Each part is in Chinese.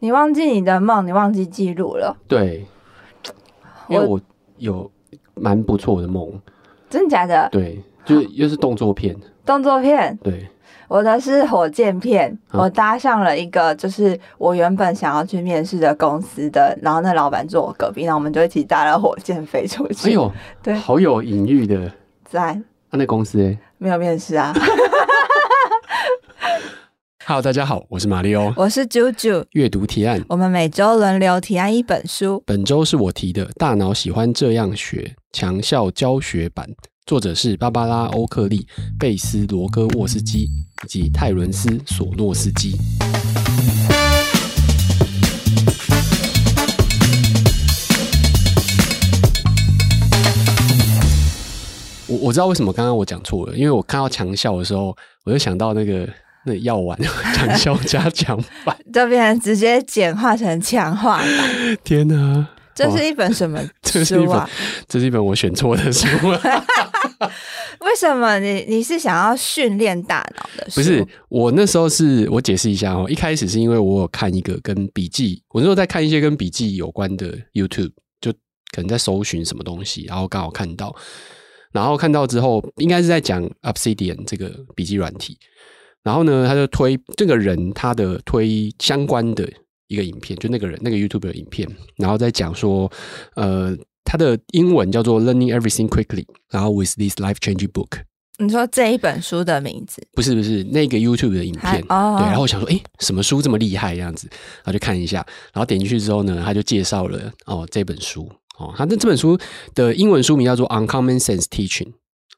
你忘记你的梦，你忘记记录了。对，因为我有蛮不错的梦。真的假的？对，就是又是动作片。动作片。对，我的是火箭片。我搭上了一个，就是我原本想要去面试的公司的，然后那老板坐我隔壁，然后我们就一起搭了火箭飞出去。哎呦，对，好有隐喻的。在。那、啊、那公司哎，没有面试啊。Hello，大家好，我是马里欧，我是啾啾。阅读提案，我们每周轮流提案一本书。本周是我提的《大脑喜欢这样学》强效教学版，作者是芭芭拉·欧克利、贝斯·罗戈沃斯基以及泰伦斯·索诺斯基。我我知道为什么刚刚我讲错了，因为我看到强效的时候，我就想到那个。那药丸 强效加强版，这边直接简化成强化版。天哪，这是一本什么书啊？这是一本，这是一本我选错的书啊。为什么你你是想要训练大脑的书？不是，我那时候是我解释一下哦。一开始是因为我有看一个跟笔记，我那时候在看一些跟笔记有关的 YouTube，就可能在搜寻什么东西，然后刚好看到，然后看到之后，应该是在讲 Obsidian 这个笔记软体。然后呢，他就推这个人他的推相关的一个影片，就那个人那个 YouTube 的影片，然后再讲说，呃，他的英文叫做 Learning Everything Quickly，然后 With this life-changing book。你说这一本书的名字？不是不是那个 YouTube 的影片哦。对，然后我想说，哎，什么书这么厉害这样子？然后就看一下，然后点进去之后呢，他就介绍了哦这本书哦，他的这本书的英文书名叫做 Uncommon Sense Teaching。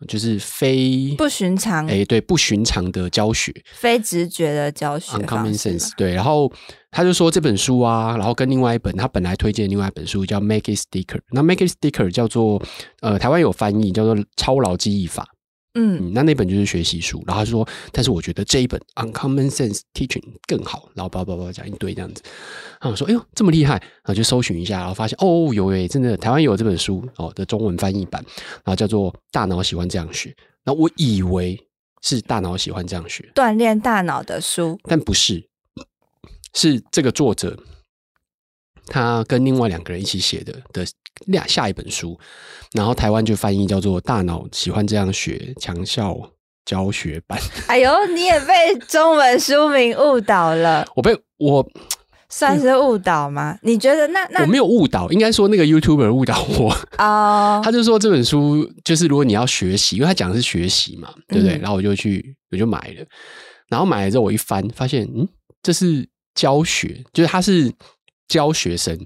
就是非不寻常，哎，对，不寻常的教学，非直觉的教学，uncommon sense，对。然后他就说这本书啊，然后跟另外一本他本来推荐的另外一本书叫 Make It Sticker，那 Make It Sticker 叫做呃，台湾有翻译叫做超劳记忆法。嗯，嗯，那那本就是学习书，然后他说，但是我觉得这一本 Uncommon Sense Teaching 更好，然后叭叭叭讲一堆这样子，然后我说，哎呦，这么厉害，然后就搜寻一下，然后发现哦，有诶，真的台湾有这本书哦的中文翻译版，然后叫做《大脑喜欢这样学》，那我以为是大脑喜欢这样学，锻炼大脑的书，但不是，是这个作者他跟另外两个人一起写的的。下下一本书，然后台湾就翻译叫做《大脑喜欢这样学强效教学版》。哎呦，你也被中文书名误导了。我被我算是误导吗？你觉得那那我没有误导，应该说那个 YouTuber 误导我。哦，他就说这本书就是如果你要学习，因为他讲的是学习嘛，对不对？嗯、然后我就去我就买了，然后买了之后我一翻发现，嗯，这是教学，就是他是教学生。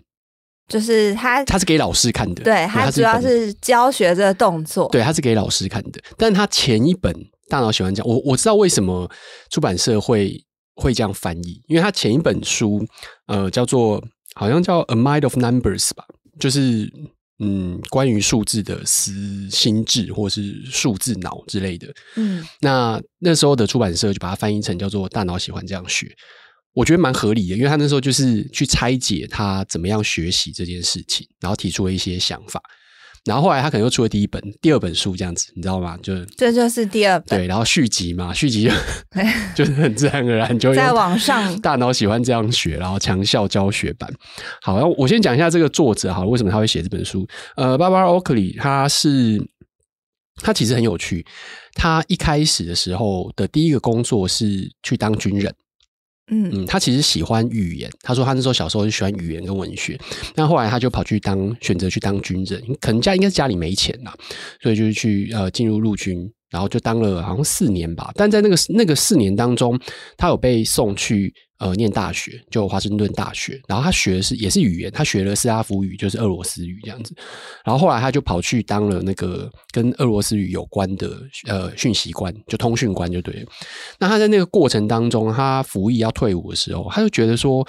就是他，他是给老师看的。对，他主要是教学这个动作。对，他是给老师看的。但是他前一本《大脑喜欢讲》，我我知道为什么出版社会会这样翻译，因为他前一本书呃叫做好像叫《A Mind of Numbers》吧，就是嗯关于数字的思心智或是数字脑之类的。嗯，那那时候的出版社就把它翻译成叫做《大脑喜欢这样学》。我觉得蛮合理的，因为他那时候就是去拆解他怎么样学习这件事情，然后提出了一些想法，然后后来他可能又出了第一本、第二本书这样子，你知道吗？就这就是第二本，对，然后续集嘛，续集就 就是很自然而然就在网上。大脑喜欢这样学，然后强效教学版。好，然后我先讲一下这个作者，好，为什么他会写这本书？呃，Barbara Oakley，他是他其实很有趣，他一开始的时候的第一个工作是去当军人。嗯，他其实喜欢语言。他说他那时候小时候就喜欢语言跟文学，但后来他就跑去当选择去当军人，可能家应该是家里没钱啦，所以就去呃进入陆军，然后就当了好像四年吧。但在那个那个四年当中，他有被送去。呃，念大学就华盛顿大学，然后他学的是也是语言，他学了斯拉夫语，就是俄罗斯语这样子。然后后来他就跑去当了那个跟俄罗斯语有关的呃讯息官，就通讯官就对了。那他在那个过程当中，他服役要退伍的时候，他就觉得说，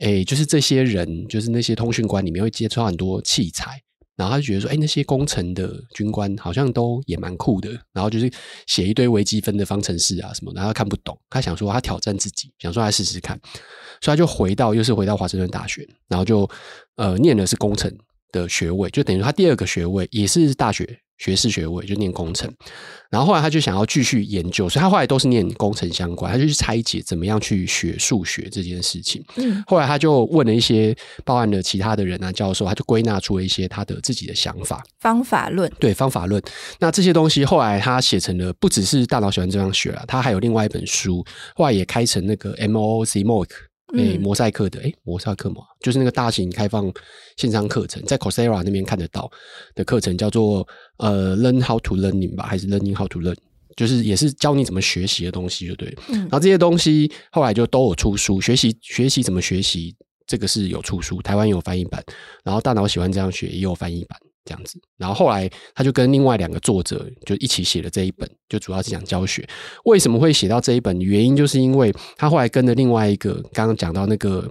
哎，就是这些人，就是那些通讯官里面会接触到很多器材。然后他就觉得说，哎，那些工程的军官好像都也蛮酷的。然后就是写一堆微积分的方程式啊什么，然后他看不懂。他想说他挑战自己，想说来试试看。所以他就回到，又是回到华盛顿大学，然后就呃念的是工程的学位，就等于他第二个学位也是大学学士学位，就念工程。然后后来他就想要继续研究，所以他后来都是念工程相关，他就去拆解怎么样去学数学这件事情。嗯，后来他就问了一些报案的其他的人啊，教授，他就归纳出了一些他的自己的想法，方法论。对，方法论。那这些东西后来他写成了，不只是大脑喜欢这样学了，他还有另外一本书，后来也开成那个 MOOC MOOC。诶，摩赛克的诶，摩赛克嘛，就是那个大型开放线上课程，在 Coursera 那边看得到的课程，叫做呃 Learn How to Learning 吧，还是 Learning How to Learn，就是也是教你怎么学习的东西，就对。嗯，然后这些东西后来就都有出书，学习学习怎么学习，这个是有出书，台湾有翻译版，然后大脑喜欢这样学也有翻译版。这样子，然后后来他就跟另外两个作者就一起写了这一本，就主要是讲教学。为什么会写到这一本？原因就是因为他后来跟着另外一个刚刚讲到那个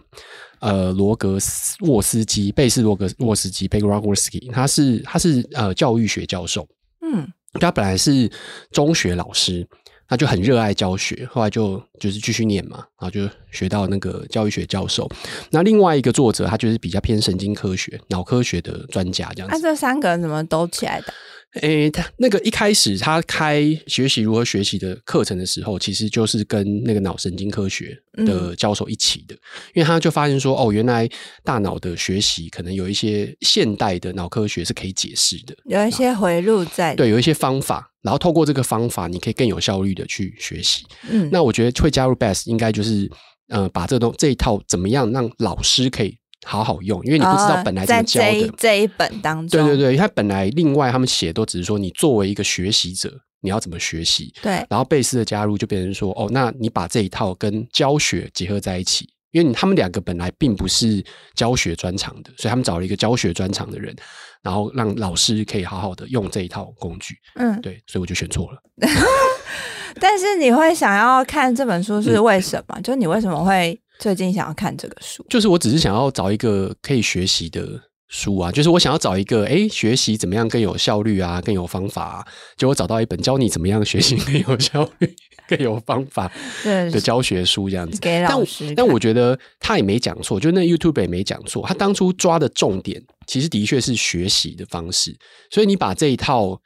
呃罗格沃斯基贝斯罗格沃斯基贝格罗格沃斯基，他是他是呃教育学教授，嗯，他本来是中学老师。他就很热爱教学，后来就就是继续念嘛，然后就学到那个教育学教授。那另外一个作者，他就是比较偏神经科学、脑科学的专家这样子。那、这三个人怎么都起来的？诶、欸，他那个一开始他开学习如何学习的课程的时候，其实就是跟那个脑神经科学的教授一起的，嗯、因为他就发现说，哦，原来大脑的学习可能有一些现代的脑科学是可以解释的，有一些回路在，对，有一些方法，然后透过这个方法，你可以更有效率的去学习。嗯，那我觉得会加入 Beth 应该就是，呃，把这东这一套怎么样让老师可以。好好用，因为你不知道本来怎么教的。哦、在这一这一本当中，对对对，他本来另外他们写都只是说，你作为一个学习者，你要怎么学习。对，然后贝斯的加入就变成说，哦，那你把这一套跟教学结合在一起，因为他们两个本来并不是教学专长的，所以他们找了一个教学专长的人，然后让老师可以好好的用这一套工具。嗯，对，所以我就选错了。但是你会想要看这本书是为什么？嗯、就你为什么会？最近想要看这个书，就是我只是想要找一个可以学习的书啊，就是我想要找一个哎，学习怎么样更有效率啊，更有方法啊，结果找到一本教你怎么样学习更有效率、更有方法的教学书这样子。给老师但，但我觉得他也没讲错，就那 YouTube 也没讲错，他当初抓的重点其实的确是学习的方式，所以你把这一套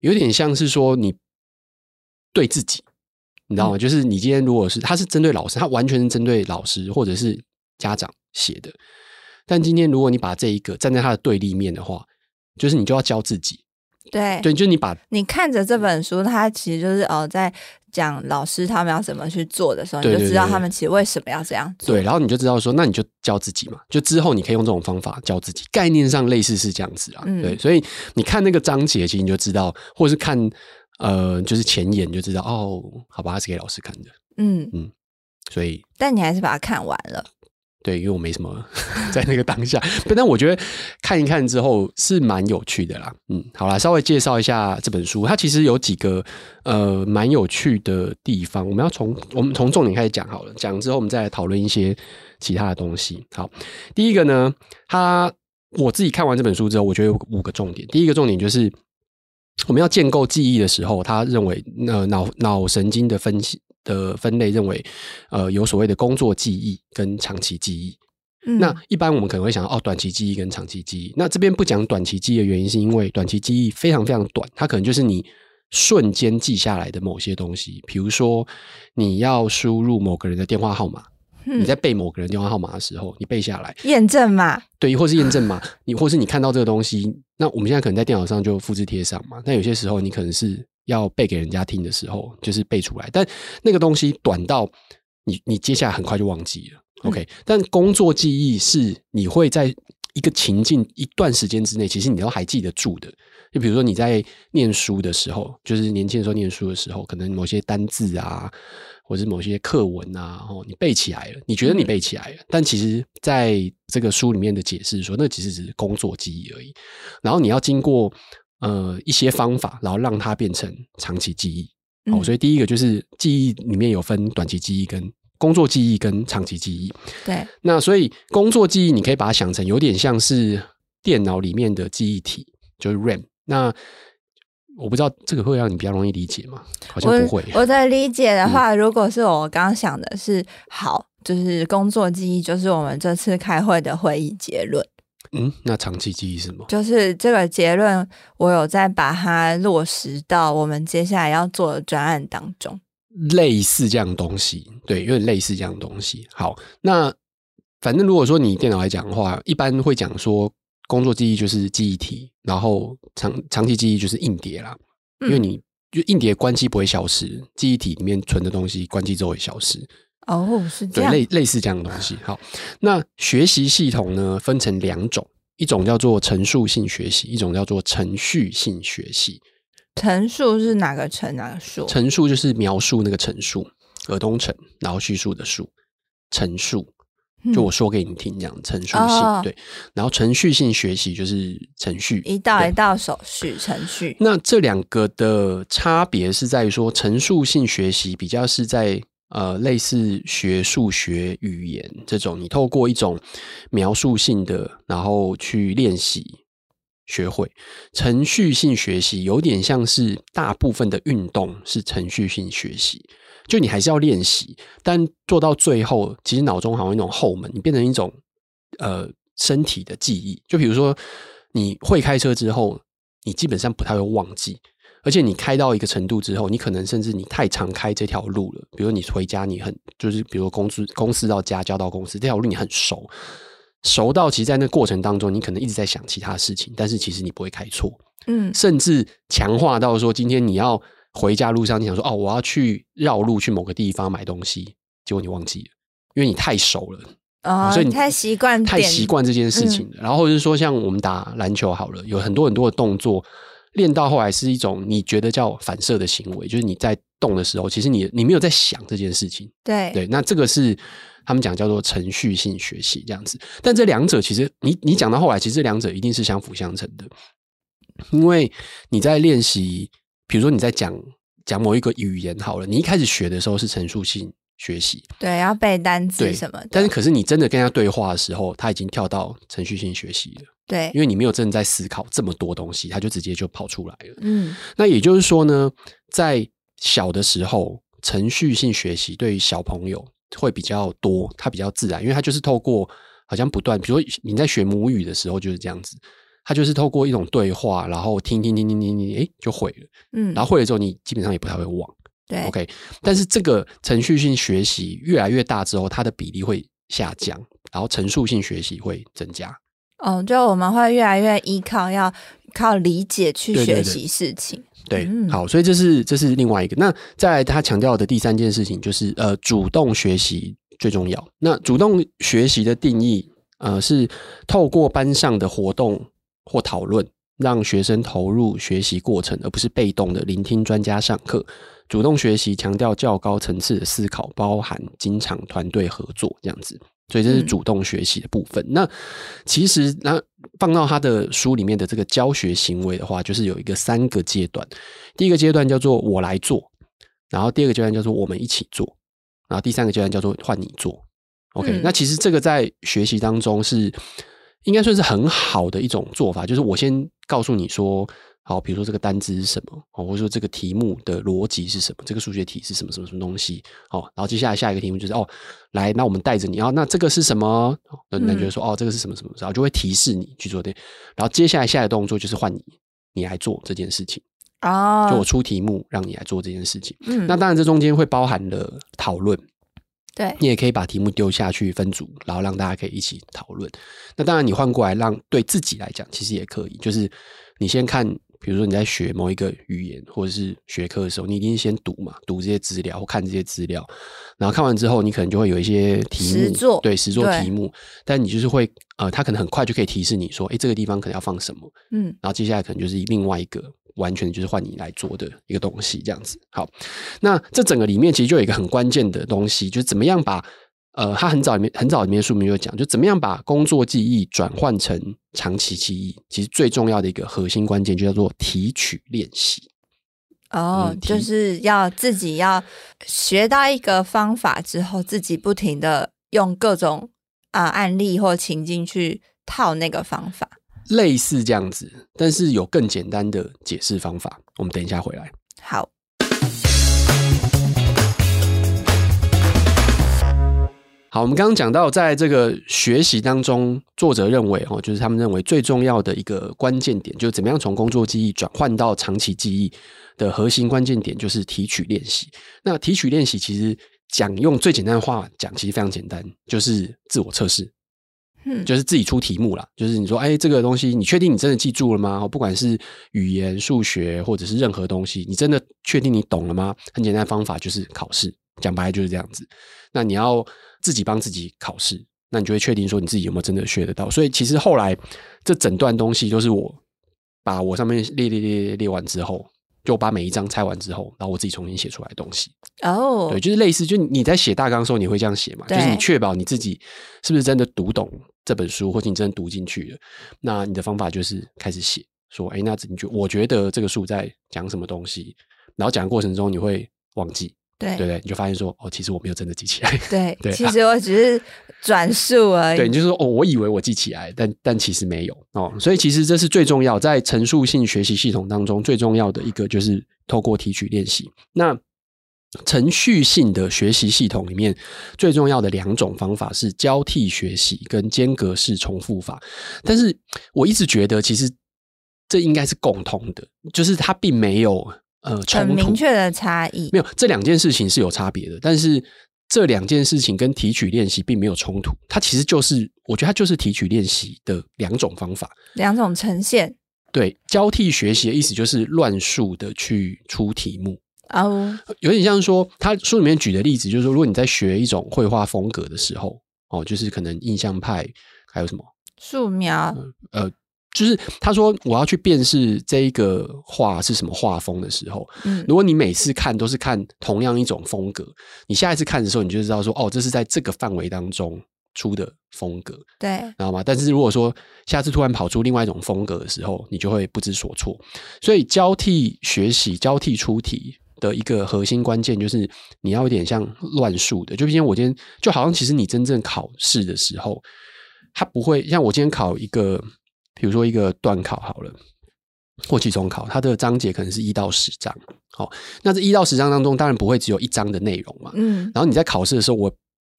有点像是说你对自己。你知道吗？嗯、就是你今天如果是他是针对老师，他完全是针对老师或者是家长写的。但今天如果你把这一个站在他的对立面的话，就是你就要教自己。对对，就是你把你看着这本书，他其实就是哦，在讲老师他们要怎么去做的时候，你就知道他们其实为什么要这样做。对，然后你就知道说，那你就教自己嘛。就之后你可以用这种方法教自己，概念上类似是这样子啊。嗯、对，所以你看那个章节，其实你就知道，或者是看。呃，就是前言就知道哦，好吧，他是给老师看的，嗯嗯，所以，但你还是把它看完了，对，因为我没什么 在那个当下，但我觉得看一看之后是蛮有趣的啦，嗯，好啦，稍微介绍一下这本书，它其实有几个呃蛮有趣的地方，我们要从我们从重点开始讲好了，讲之后我们再来讨论一些其他的东西。好，第一个呢，它我自己看完这本书之后，我觉得有五个重点，第一个重点就是。我们要建构记忆的时候，他认为，呃，脑脑神经的分析的分类认为，呃，有所谓的工作记忆跟长期记忆。嗯、那一般我们可能会想到，哦，短期记忆跟长期记忆。那这边不讲短期记忆的原因，是因为短期记忆非常非常短，它可能就是你瞬间记下来的某些东西，比如说你要输入某个人的电话号码。你在背某个人电话号码的时候，你背下来验证码，对，或是验证码，你或是你看到这个东西，那我们现在可能在电脑上就复制贴上嘛。但有些时候你可能是要背给人家听的时候，就是背出来，但那个东西短到你你接下来很快就忘记了。OK，但工作记忆是你会在一个情境一段时间之内，其实你都还记得住的。就比如说你在念书的时候，就是年轻的时候念书的时候，可能某些单字啊。或者是某些课文啊，然后你背起来了，你觉得你背起来了，嗯、但其实在这个书里面的解释说，那其实只是工作记忆而已。然后你要经过呃一些方法，然后让它变成长期记忆。好、嗯，所以第一个就是记忆里面有分短期记忆、跟工作记忆、跟长期记忆。对，那所以工作记忆你可以把它想成有点像是电脑里面的记忆体，就是 RAM。那我不知道这个会让你比较容易理解吗？好像不会。我，我的理解的话，嗯、如果是我刚刚想的是好，就是工作记忆，就是我们这次开会的会议结论。嗯，那长期记忆是什么？就是这个结论，我有在把它落实到我们接下来要做的专案当中。类似这样东西，对，有点类似这样东西。好，那反正如果说你电脑来讲的话，一般会讲说，工作记忆就是记忆体，然后长长期记忆就是硬碟啦。因为你就硬碟关机不会消失，记忆体里面存的东西关机之后会消失。哦，是这样。对，类类似这样的东西。好，那学习系统呢，分成两种，一种叫做陈述性学习，一种叫做程序性学习。陈述是哪个陈哪个述？陈述就是描述那个陈述，耳东陈，然后叙述的述，陈述。就我说给你听，这样陈述性、哦、对，然后程序性学习就是程序一道一道手续程序。那这两个的差别是在于说，陈述性学习比较是在呃类似学数学语言这种，你透过一种描述性的，然后去练习学会。程序性学习有点像是大部分的运动是程序性学习。就你还是要练习，但做到最后，其实脑中好像一种后门，你变成一种呃身体的记忆。就比如说，你会开车之后，你基本上不太会忘记，而且你开到一个程度之后，你可能甚至你太常开这条路了。比如你回家，你很就是，比如公司公司到家，交到公司这条路，你很熟，熟到其实，在那过程当中，你可能一直在想其他事情，但是其实你不会开错，嗯，甚至强化到说，今天你要。回家路上，你想说哦，我要去绕路去某个地方买东西，结果你忘记了，因为你太熟了，哦，所以你太习惯太习惯这件事情了。嗯、然后或者是说，像我们打篮球好了，有很多很多的动作，练到后来是一种你觉得叫反射的行为，就是你在动的时候，其实你你没有在想这件事情。对对，那这个是他们讲叫做程序性学习这样子。但这两者其实你你讲到后来，其实这两者一定是相辅相成的，因为你在练习。比如说你在讲讲某一个语言好了，你一开始学的时候是陈述性学习，对，要背单词什么的。但是可是你真的跟他对话的时候，他已经跳到程序性学习了，对，因为你没有真的在思考这么多东西，他就直接就跑出来了。嗯，那也就是说呢，在小的时候，程序性学习对于小朋友会比较多，他比较自然，因为他就是透过好像不断，比如说你在学母语的时候就是这样子。他就是透过一种对话，然后听听听听听听，哎，就会了。嗯，然后会了之后，你基本上也不太会忘。对，OK。但是这个程序性学习越来越大之后，它的比例会下降，然后陈述性学习会增加。哦，就我们会越来越依靠要靠理解去学习事情。对，对，对，对，嗯，好，所以这是这是另外一个。那在他强调的第三件事情就是，呃，主动学习最重要。那主动学习的定义，呃，是透过班上的活动。或讨论，让学生投入学习过程，而不是被动的聆听专家上课。主动学习强调较高层次的思考，包含经常团队合作这样子。所以这是主动学习的部分。嗯、那其实，那放到他的书里面的这个教学行为的话，就是有一个三个阶段。第一个阶段叫做我来做，然后第二个阶段叫做我们一起做，然后第三个阶段叫做换你做。OK，、嗯、那其实这个在学习当中是。应该算是很好的一种做法，就是我先告诉你说，好，比如说这个单字是什么，或者说这个题目的逻辑是什么，这个数学题是什么什么什么东西，好，然后接下来下一个题目就是哦，来，那我们带着你，哦，那这个是什么？那你觉得说，哦，这个是什么什么，然后就会提示你去做对，然后接下来下一个动作就是换你，你来做这件事情啊，就我出题目让你来做这件事情，嗯，那当然这中间会包含了讨论。对，你也可以把题目丢下去分组，然后让大家可以一起讨论。那当然，你换过来让对自己来讲，其实也可以。就是你先看，比如说你在学某一个语言或者是学科的时候，你一定先读嘛，读这些资料或看这些资料。然后看完之后，你可能就会有一些题目，实作，对，实作题目。但你就是会，呃，他可能很快就可以提示你说，哎，这个地方可能要放什么。嗯，然后接下来可能就是另外一个。完全就是换你来做的一个东西，这样子。好，那这整个里面其实就有一个很关键的东西，就是怎么样把呃，他很早里面很早里面书里面有讲，就怎么样把工作记忆转换成长期记忆。其实最重要的一个核心关键就叫做提取练习。哦，嗯、就是要自己要学到一个方法之后，自己不停的用各种啊、呃、案例或情境去套那个方法。类似这样子，但是有更简单的解释方法。我们等一下回来。好。好，我们刚刚讲到，在这个学习当中，作者认为哦，就是他们认为最重要的一个关键点，就是怎么样从工作记忆转换到长期记忆的核心关键点，就是提取练习。那提取练习其实讲用最简单的话讲，其实非常简单，就是自我测试，嗯，就是自己出题目啦。就是你说，哎，这个东西你确定你真的记住了吗？不管是语言、数学，或者是任何东西，你真的确定你懂了吗？很简单的方法就是考试，讲白了就是这样子。那你要。自己帮自己考试，那你就会确定说你自己有没有真的学得到。所以其实后来这整段东西都是我把我上面列列列列列完之后，就把每一章拆完之后，然后我自己重新写出来的东西。哦，oh. 对，就是类似，就你在写大纲的时候，你会这样写嘛？就是你确保你自己是不是真的读懂这本书，或者你真的读进去了。那你的方法就是开始写，说，哎，那你就我觉得这个书在讲什么东西，然后讲的过程中你会忘记。对对对，你就发现说哦，其实我没有真的记起来。对 对，其实我只是转述而已。对，你就说哦，我以为我记起来，但但其实没有哦。所以其实这是最重要，在陈述性学习系统当中最重要的一个，就是透过提取练习。那程序性的学习系统里面最重要的两种方法是交替学习跟间隔式重复法。但是我一直觉得，其实这应该是共通的，就是它并没有。呃，很明确的差异没有，这两件事情是有差别的，但是这两件事情跟提取练习并没有冲突，它其实就是，我觉得它就是提取练习的两种方法，两种呈现。对，交替学习的意思就是乱数的去出题目哦，有点像说，他书里面举的例子就是说，如果你在学一种绘画风格的时候，哦，就是可能印象派，还有什么素描，呃。就是他说我要去辨识这一个画是什么画风的时候，嗯，如果你每次看都是看同样一种风格，你下一次看的时候，你就知道说，哦，这是在这个范围当中出的风格，对，知道吗？但是如果说下次突然跑出另外一种风格的时候，你就会不知所措。所以交替学习、交替出题的一个核心关键就是你要有点像乱数的，就比如我今天就好像其实你真正考试的时候，它不会像我今天考一个。比如说一个段考好了，或期中考，它的章节可能是一到十章。好，那这一到十章当中，当然不会只有一章的内容嘛。嗯。然后你在考试的时候，我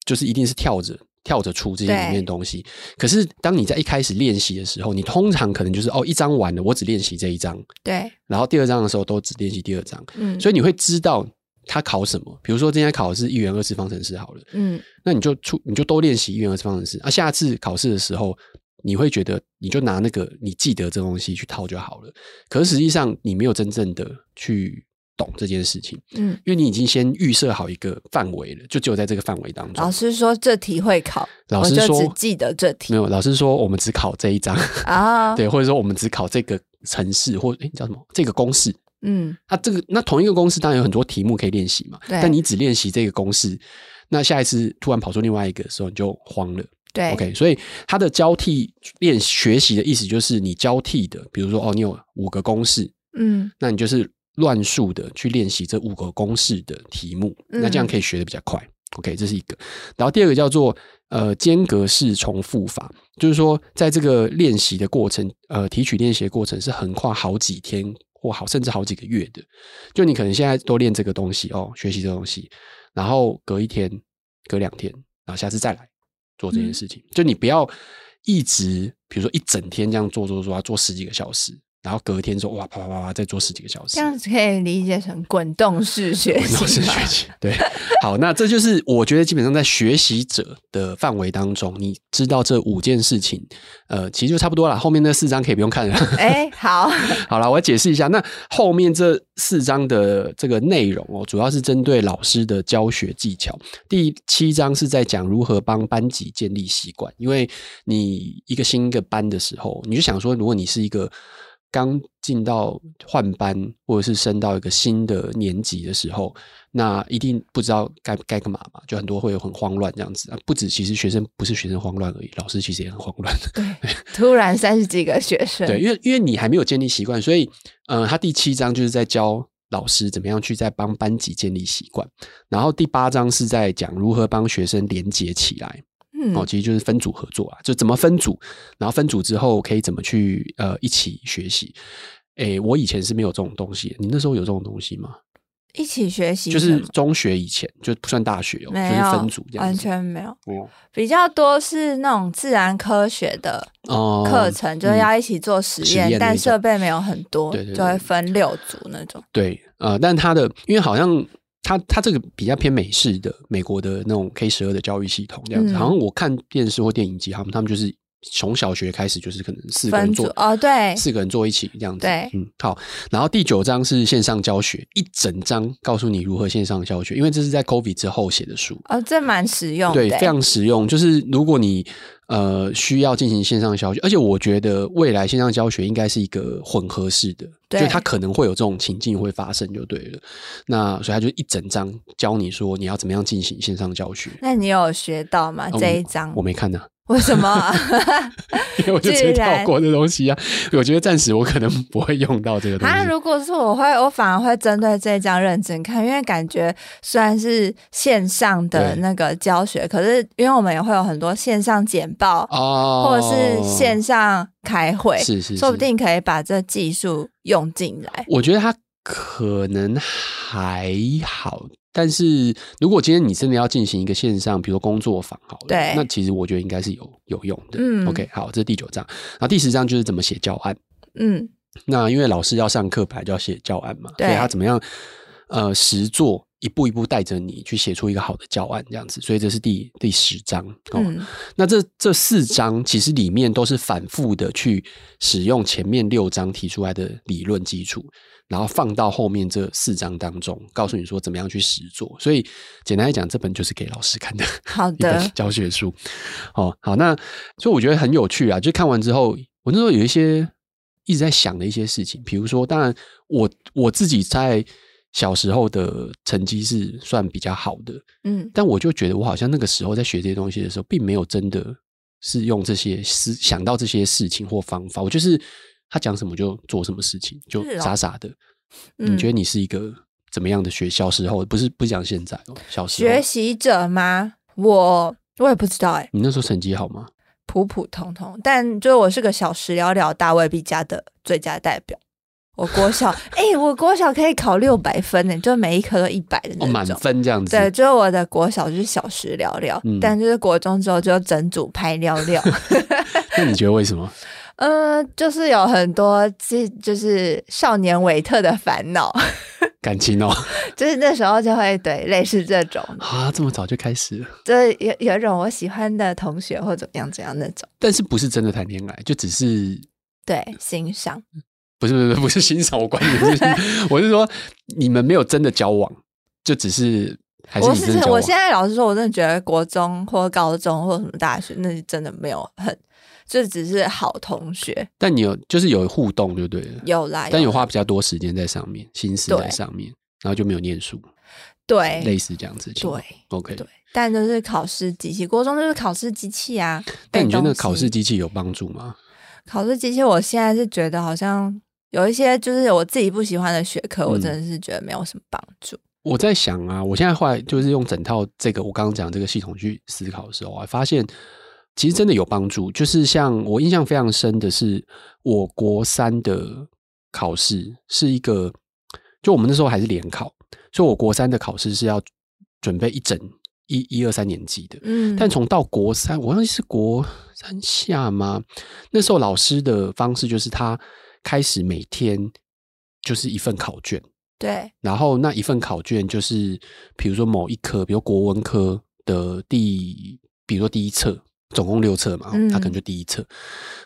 就是一定是跳着跳着出这些里面的东西。可是当你在一开始练习的时候，你通常可能就是哦，一张完了，我只练习这一张。对。然后第二章的时候都只练习第二章。嗯。所以你会知道他考什么。比如说今天考的是一元二次方程式好了。嗯。那你就出你就都练习一元二次方程式。啊，下次考试的时候。你会觉得你就拿那个你记得这东西去套就好了，可是实际上你没有真正的去懂这件事情，嗯，因为你已经先预设好一个范围了，就只有在这个范围当中。老师说这题会考，老师说只记得这题，没有，老师说我们只考这一章啊，对，或者说我们只考这个城市，或诶叫什么？这个公式，嗯，那这个那同一个公式当然有很多题目可以练习嘛，对。但你只练习这个公式，那下一次突然跑出另外一个的时候你就慌了。对，OK，所以它的交替练学习的意思就是你交替的，比如说哦，你有五个公式，嗯，那你就是乱数的去练习这五个公式的题目，嗯、那这样可以学的比较快。OK，这是一个。然后第二个叫做呃间隔式重复法，就是说在这个练习的过程，呃提取练习的过程是横跨好几天或好甚至好几个月的。就你可能现在都练这个东西哦，学习这个东西，然后隔一天、隔两天，然后下次再来。做这件事情，就你不要一直，比如说一整天这样做做做，要做十几个小时。然后隔天说哇啪啪啪啪再做十几个小时，这样子可以理解成滚动式学习。滚动式学习，对。好，那这就是我觉得基本上在学习者的范围当中，你知道这五件事情，呃，其实就差不多了。后面那四章可以不用看了。哎，好，好了，我解释一下。那后面这四章的这个内容哦，主要是针对老师的教学技巧。第七章是在讲如何帮班级建立习惯，因为你一个新一个班的时候，你就想说，如果你是一个。刚进到换班，或者是升到一个新的年级的时候，那一定不知道该该干嘛嘛，就很多会有很慌乱这样子啊。不止其实学生不是学生慌乱而已，老师其实也很慌乱。对，突然三十几个学生，对，因为因为你还没有建立习惯，所以嗯、呃，他第七章就是在教老师怎么样去在帮班级建立习惯，然后第八章是在讲如何帮学生连接起来。哦，其实就是分组合作啊，就怎么分组，然后分组之后可以怎么去呃一起学习。诶，我以前是没有这种东西，你那时候有这种东西吗？一起学习就是中学以前就不算大学有就是分组这样，完全没有，没有比较多是那种自然科学的课程，哦、就是要一起做实验，嗯、但设备没有很多，就会分六组那种。对，呃，但他的因为好像他他这个比较偏美式的美国的那种 K 十二的教育系统这样子，嗯、好像我看电视或电影集，他们他们就是。从小学开始就是可能四个人坐哦，对，四个人坐一起这样子，对，嗯，好。然后第九章是线上教学，一整章告诉你如何线上教学，因为这是在 COVID 之后写的书哦，这蛮实用的，对，非常实用。就是如果你呃需要进行线上教学，而且我觉得未来线上教学应该是一个混合式的，对，就它可能会有这种情境会发生就对了。那所以他就一整章教你说你要怎么样进行线上教学。那你有学到吗？这一章、嗯、我没看呢。为什么？因为我就直接跳过这东西啊！我觉得暂时我可能不会用到这个东西。啊，如果是我会，我反而会针对这一章认真看，因为感觉虽然是线上的那个教学，可是因为我们也会有很多线上简报哦，或者是线上开会，是是，是，说不定可以把这技术用进来。我觉得它可能还好。但是如果今天你真的要进行一个线上，比如说工作坊，好了，对，那其实我觉得应该是有有用的。嗯，OK，好，这是第九章，然后第十章就是怎么写教案。嗯，那因为老师要上课，本来就要写教案嘛，对，所以他怎么样呃实作，一步一步带着你去写出一个好的教案，这样子。所以这是第第十章。哦，嗯，那这这四章其实里面都是反复的去使用前面六章提出来的理论基础。然后放到后面这四章当中，告诉你说怎么样去实做。所以简单来讲，这本就是给老师看的，好的 教学书。哦，好，那所以我觉得很有趣啊。就看完之后，我那时候有一些一直在想的一些事情，比如说，当然我我自己在小时候的成绩是算比较好的，嗯，但我就觉得我好像那个时候在学这些东西的时候，并没有真的是用这些思想到这些事情或方法，我就是。他讲什么就做什么事情，就傻傻的。你觉得你是一个怎么样的学？小时候不是不是讲现在哦，小时候学习者吗？我我也不知道哎。你那时候成绩好吗？普普通通，但就我是个小时了了，大未必家的最佳代表。我国小哎、欸，我国小可以考六百分呢，就每一科都一百的那种，满、哦、分这样子。对，就是我的国小就是小时聊聊，嗯、但就是国中之后就整组拍聊聊。那你觉得为什么？嗯、呃，就是有很多，这就是少年维特的烦恼，感情哦，就是那时候就会对类似这种。啊，这么早就开始了，就是有有一种我喜欢的同学或怎么样怎样那种，但是不是真的谈恋爱，就只是对欣赏，不是不是 不是欣赏，我观点是，我是说你们没有真的交往，就只是还是。我是我现在老实说，我真的觉得国中或高中或什么大学，那是真的没有很。就只是好同学，但你有就是有互动，就对了。有来，但有花比较多时间在上面，心思在上面，然后就没有念书。对，类似这样子。对，OK。对，但就是考试机器，国中就是考试机器啊。但你觉得那考试机器有帮助吗？考试机器，我现在是觉得好像有一些就是我自己不喜欢的学科，我真的是觉得没有什么帮助。我在想啊，我现在后来就是用整套这个我刚刚讲这个系统去思考的时候，我还发现。其实真的有帮助，就是像我印象非常深的是，我国三的考试是一个，就我们那时候还是联考，所以我国三的考试是要准备一整一一二三年级的，嗯，但从到国三，我忘记是国三下吗？那时候老师的方式就是他开始每天就是一份考卷，对，然后那一份考卷就是比如说某一科，比如国文科的第，比如说第一册。总共六册嘛，它可能就第一册，嗯、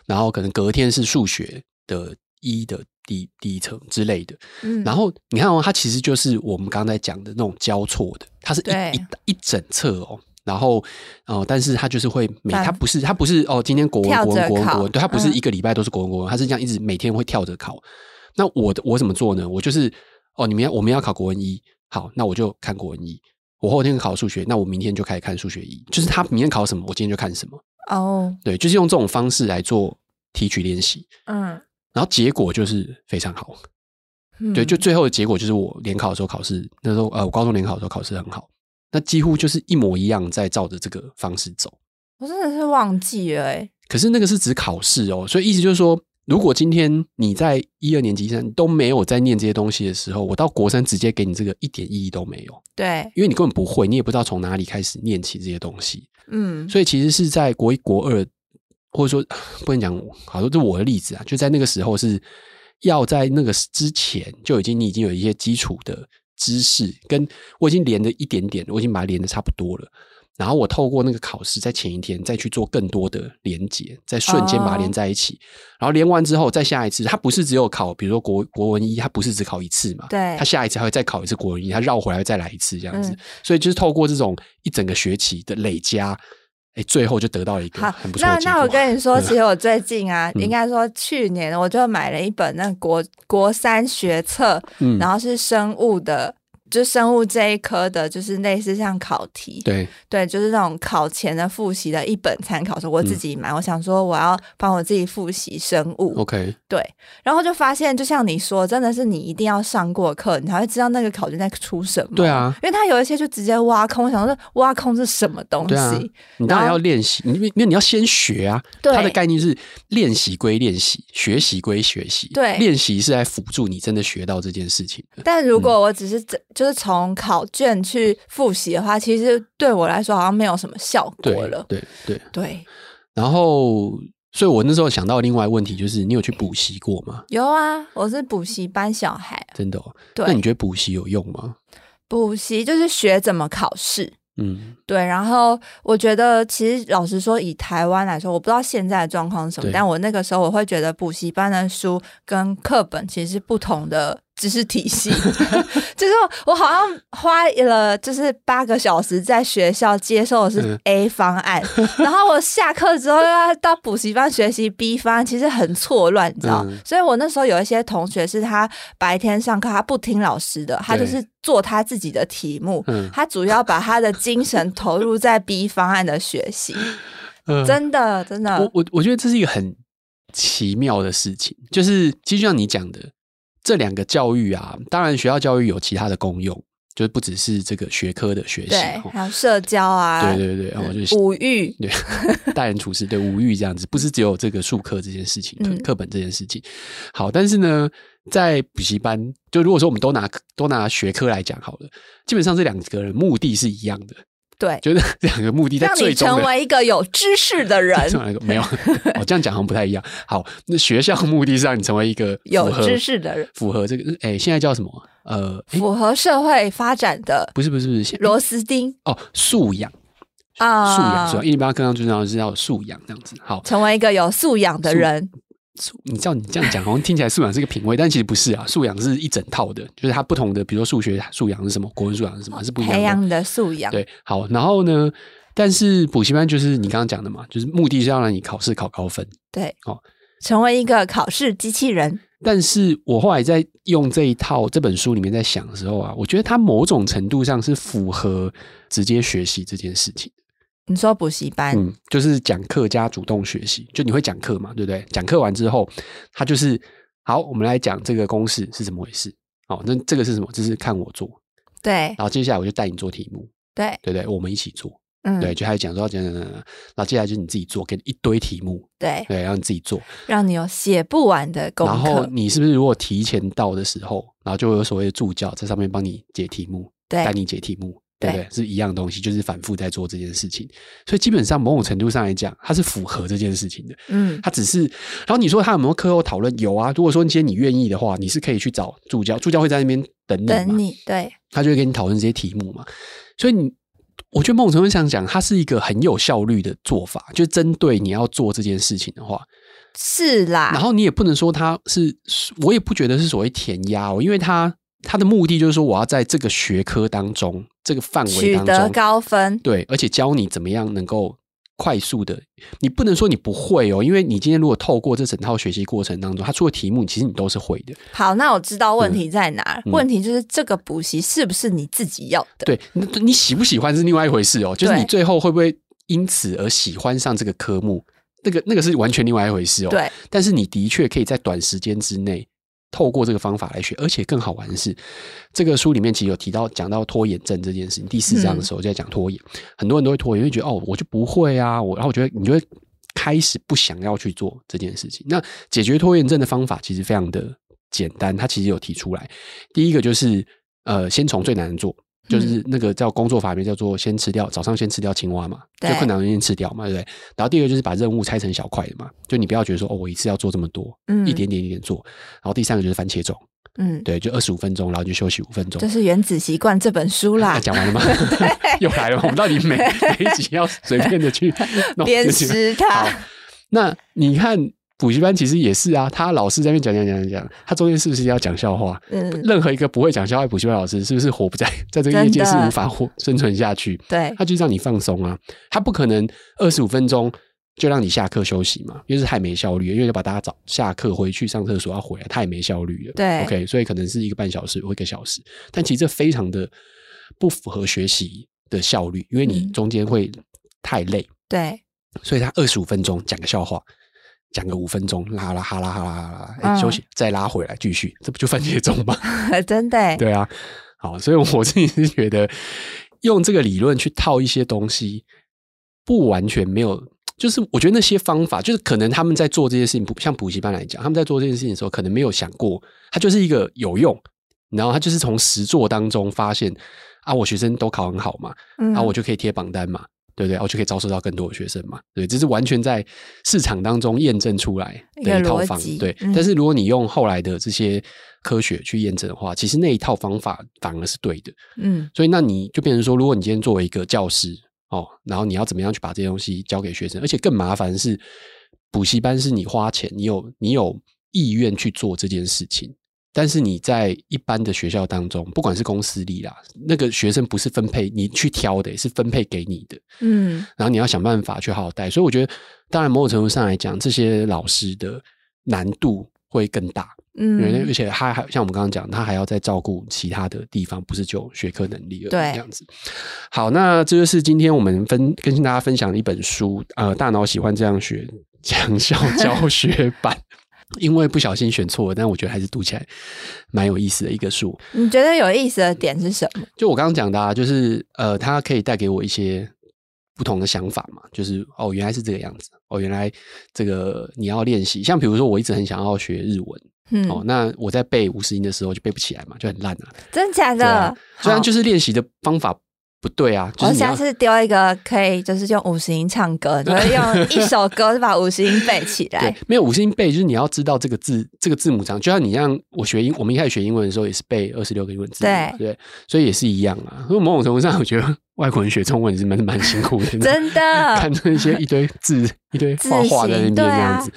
然后可能隔天是数学的一的第第一册之类的。嗯、然后你看哦，它其实就是我们刚才讲的那种交错的，它是一一一整册哦。然后哦、呃，但是他就是会每他不是他不是哦，今天国文国文国文国文，对，他不是一个礼拜都是国文国文，他是这样一直每天会跳着考。那我的我怎么做呢？我就是哦，你们要我们要考国文一，好，那我就看国文一。我后天考数学，那我明天就开始看数学一，就是他明天考什么，我今天就看什么。哦，oh. 对，就是用这种方式来做提取练习。嗯，然后结果就是非常好。嗯、对，就最后的结果就是我联考的时候考试，那时候呃，我高中联考的时候考试很好，那几乎就是一模一样，在照着这个方式走。我真的是忘记了哎。可是那个是指考试哦，所以意思就是说，如果今天你在一二年级生都没有在念这些东西的时候，我到国三直接给你这个一点意义都没有。对，因为你根本不会，你也不知道从哪里开始念起这些东西。嗯，所以其实是在国一、国二，或者说不能讲，好多这是我的例子啊，就在那个时候是要在那个之前就已经你已经有一些基础的知识，跟我已经连了一点点，我已经把它连得差不多了。然后我透过那个考试，在前一天再去做更多的连接，在瞬间把它连在一起。Oh. 然后连完之后，再下一次，它不是只有考，比如说国国文一，它不是只考一次嘛？对，它下一次还会再考一次国文一，它绕回来再来一次这样子。嗯、所以就是透过这种一整个学期的累加，哎，最后就得到一个很不错的。那那我跟你说，嗯、其实我最近啊，嗯、应该说去年我就买了一本那国国三学册，嗯、然后是生物的。就生物这一科的，就是类似像考题，对对，就是那种考前的复习的一本参考书，我自己买。嗯、我想说，我要帮我自己复习生物，OK，对。然后就发现，就像你说，真的是你一定要上过课，你才会知道那个考卷在出什么。对啊，因为他有一些就直接挖空，我想说挖空是什么东西？啊、你当然要练习，因为因为你要先学啊。对，它的概念是练习归练习，学习归学习。对，练习是来辅助你真的学到这件事情。但如果我只是就是从考卷去复习的话，其实对我来说好像没有什么效果了。对对对，对。然后，所以我那时候想到另外问题，就是你有去补习过吗？有啊，我是补习班小孩。真的哦？对。那你觉得补习有用吗？补习就是学怎么考试。嗯，对。然后我觉得，其实老实说，以台湾来说，我不知道现在的状况是什么，但我那个时候我会觉得，补习班的书跟课本其实是不同的。知识体系，就是我好像花了就是八个小时在学校接受的是 A 方案，嗯、然后我下课之后又要到补习班学习 B 方案，其实很错乱，你知道？嗯、所以我那时候有一些同学是他白天上课他不听老师的，他就是做他自己的题目，嗯、他主要把他的精神投入在 B 方案的学习，嗯、真的真的，我我我觉得这是一个很奇妙的事情，就是其实就像你讲的。这两个教育啊，当然学校教育有其他的功用，就是不只是这个学科的学习，对，还有社交啊，对对对，然后就是五育，对，待人处事，对五育这样子，不是只有这个术科这件事情，嗯、课本这件事情。好，但是呢，在补习班，就如果说我们都拿都拿学科来讲好了，基本上这两个人目的是一样的。对，就是两个目的在最终，让你成为一个有知识的人。没有，我 这样讲好像不太一样。好，那学校目的是让你成为一个有知识的人，符合这个哎，现在叫什么？呃，符合社会发展的，不是不是不是螺丝钉哦，素养啊，素养是吧？一般刚刚就讲是要素养这样子。好，成为一个有素养的人。你知道你这样讲，好像听起来素养是个品味，但其实不是啊。素养是一整套的，就是它不同的，比如说数学素养是什么，国文素养是什么，是不一样的。培养的素养。对，好，然后呢？但是补习班就是你刚刚讲的嘛，就是目的是要让你考试考高分。对，哦，成为一个考试机器人。但是我后来在用这一套这本书里面在想的时候啊，我觉得它某种程度上是符合直接学习这件事情。你说补习班，嗯，就是讲课加主动学习，就你会讲课嘛，对不对？讲课完之后，他就是好，我们来讲这个公式是怎么回事。哦，那这个是什么？这是看我做，对。然后接下来我就带你做题目，对，对对，我们一起做，嗯，对，就开始讲说讲讲讲讲，然后接下来就是你自己做，给你一堆题目，对对，让你自己做，让你有写不完的功课。然后你是不是如果提前到的时候，然后就会有所谓的助教在上面帮你解题目，对，带你解题目。对不对？是一样的东西，就是反复在做这件事情，所以基本上某种程度上来讲，它是符合这件事情的。嗯，它只是，然后你说他有没有课后讨论？有啊。如果说今天你愿意的话，你是可以去找助教，助教会在那边等你，等你，对，他就会跟你讨论这些题目嘛。所以你，我觉得某种程度上讲，它是一个很有效率的做法，就针对你要做这件事情的话，是啦。然后你也不能说它是，我也不觉得是所谓填鸭哦，因为它。他的目的就是说，我要在这个学科当中，这个范围当中取得高分。对，而且教你怎么样能够快速的。你不能说你不会哦，因为你今天如果透过这整套学习过程当中，他出的题目，其实你都是会的。好，那我知道问题在哪。嗯、问题就是这个补习是不是你自己要的？对，你喜不喜欢是另外一回事哦。就是你最后会不会因此而喜欢上这个科目，那个那个是完全另外一回事哦。对，但是你的确可以在短时间之内。透过这个方法来学，而且更好玩的是，这个书里面其实有提到讲到拖延症这件事情。第四章的时候就在讲拖延，很多人都会拖延，会觉得哦，我就不会啊，我然后我觉得你就会开始不想要去做这件事情。那解决拖延症的方法其实非常的简单，他其实有提出来。第一个就是呃，先从最难的做，就是那个叫工作法里面叫做先吃掉早上先吃掉青蛙嘛，最困难的先吃掉嘛，对不对？然后第二个就是把任务拆成小块的嘛，就你不要觉得说哦，我一次要做这么多，嗯，一点点一点做。然后第三个就是番茄钟。嗯，对，就二十五分钟，然后就休息五分钟。这是《原子习惯》这本书啦。讲完了吗？又来了。我们到底每 每一集要随便的去鞭尸它？那你看补习班其实也是啊，他老师在那边讲讲讲讲讲，他中间是不是要讲笑话？嗯，任何一个不会讲笑话的补习班老师，是不是活不在在这个业界是无法活生存下去？对，他就让你放松啊，他不可能二十五分钟。就让你下课休息嘛，因为是太没效率，因为要把大家早下课回去上厕所要回来，太没效率了。对，OK，所以可能是一个半小时或一个小时，但其实这非常的不符合学习的效率，因为你中间会太累。嗯、对，所以他二十五分钟讲个笑话，讲个五分钟，拉拉哈拉哈拉哈拉，哎、嗯，休息再拉回来继续，这不就番茄钟吗？真的。对啊，好，所以我自己是觉得用这个理论去套一些东西，不完全没有。就是我觉得那些方法，就是可能他们在做这些事情，不像补习班来讲，他们在做这件事情的时候，可能没有想过，它就是一个有用，然后他就是从实作当中发现啊，我学生都考很好嘛，嗯，然后我就可以贴榜单嘛，对不对？我就可以招收到更多的学生嘛，对，这是完全在市场当中验证出来的一套方法，对。但是如果你用后来的这些科学去验证的话，其实那一套方法反而是对的，嗯。所以那你就变成说，如果你今天作为一个教师。哦，然后你要怎么样去把这些东西教给学生？而且更麻烦的是，补习班是你花钱，你有你有意愿去做这件事情，但是你在一般的学校当中，不管是公私立啦，那个学生不是分配你去挑的，是分配给你的。嗯，然后你要想办法去好好带。所以我觉得，当然某种程度上来讲，这些老师的难度会更大。嗯，而且他还像我们刚刚讲，他还要再照顾其他的地方，不是就学科能力了。对，这样子。好，那这就是今天我们分跟大家分享的一本书，呃，大脑喜欢这样学强效教学版。因为不小心选错了，但我觉得还是读起来蛮有意思的一个书。你觉得有意思的点是什么？就我刚刚讲的，啊，就是呃，它可以带给我一些不同的想法嘛。就是哦，原来是这个样子。哦，原来这个你要练习，像比如说，我一直很想要学日文。嗯，哦，那我在背五十音的时候就背不起来嘛，就很烂啊。真的假的？虽然就是练习的方法不对啊。就是、我下次丢一个可以，就是用五十音唱歌，就是用一首歌就把五十音背起来。对，没有五十音背，就是你要知道这个字，这个字母长。就像你让我学英，我们一开始学英文的时候也是背二十六个英文字母，对，所以也是一样啊。所以某种程度上，我觉得。外国人学中文也是蛮蛮辛苦的，真的。看那些一堆字、一堆画画在那边这样子，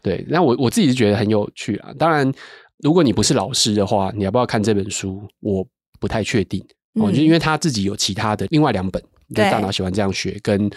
对。那、啊嗯、我我自己是觉得很有趣啊。当然，如果你不是老师的话，你要不要看这本书？我不太确定。我觉得因为他自己有其他的另外两本，对、嗯，大脑喜欢这样学，跟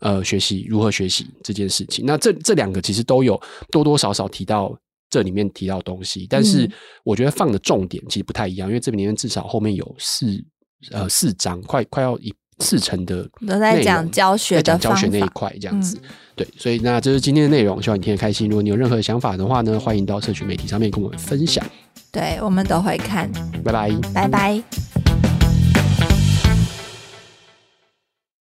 呃学习如何学习这件事情。那这这两个其实都有多多少少提到这里面提到东西，但是我觉得放的重点其实不太一样，因为这里面至少后面有四。呃，四章快快要一四成的都在讲教学的教学那一块这样子，嗯，对，所以那这是今天的内容，希望你听得开心。如果你有任何想法的话呢，欢迎到社群媒体上面跟我们分享，对，我们都会看。拜拜，拜拜。